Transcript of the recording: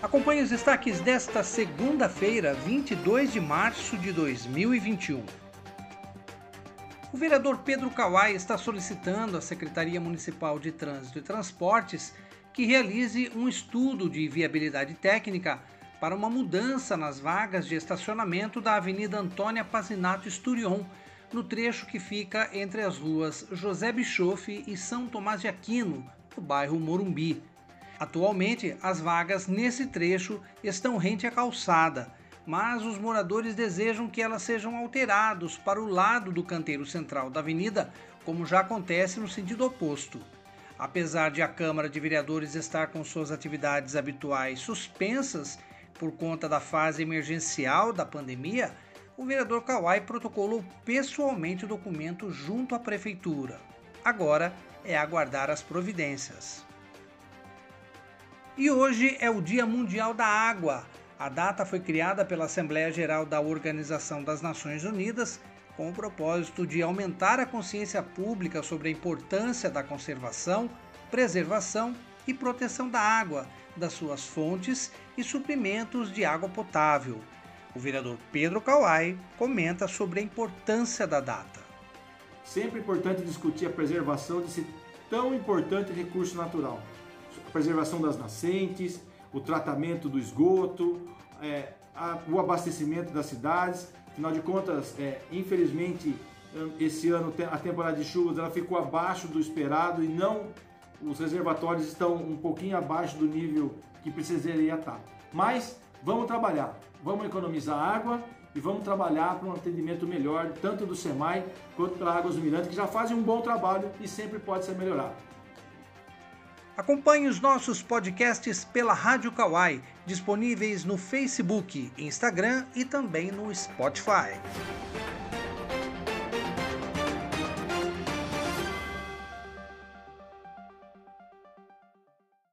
Acompanhe os destaques desta segunda-feira, 22 de março de 2021. O vereador Pedro Kawai está solicitando à Secretaria Municipal de Trânsito e Transportes que realize um estudo de viabilidade técnica para uma mudança nas vagas de estacionamento da Avenida Antônia Pazinato Esturion, no trecho que fica entre as ruas José Bischofe e São Tomás de Aquino, no bairro Morumbi. Atualmente, as vagas nesse trecho estão rente à calçada, mas os moradores desejam que elas sejam alterados para o lado do canteiro central da avenida, como já acontece no sentido oposto. Apesar de a Câmara de Vereadores estar com suas atividades habituais suspensas por conta da fase emergencial da pandemia, o vereador Kawai protocolou pessoalmente o documento junto à prefeitura. Agora é aguardar as providências. E hoje é o Dia Mundial da Água. A data foi criada pela Assembleia Geral da Organização das Nações Unidas com o propósito de aumentar a consciência pública sobre a importância da conservação, preservação e proteção da água, das suas fontes e suprimentos de água potável. O vereador Pedro Kawai comenta sobre a importância da data. Sempre é importante discutir a preservação desse tão importante recurso natural a preservação das nascentes, o tratamento do esgoto, é, a, o abastecimento das cidades. Afinal de contas, é, infelizmente, esse ano a temporada de chuvas ela ficou abaixo do esperado e não os reservatórios estão um pouquinho abaixo do nível que precisaria estar. Mas vamos trabalhar, vamos economizar água e vamos trabalhar para um atendimento melhor, tanto do SEMAI quanto para Águas do Mirante, que já fazem um bom trabalho e sempre pode ser melhorado. Acompanhe os nossos podcasts pela Rádio Kawai, disponíveis no Facebook, Instagram e também no Spotify.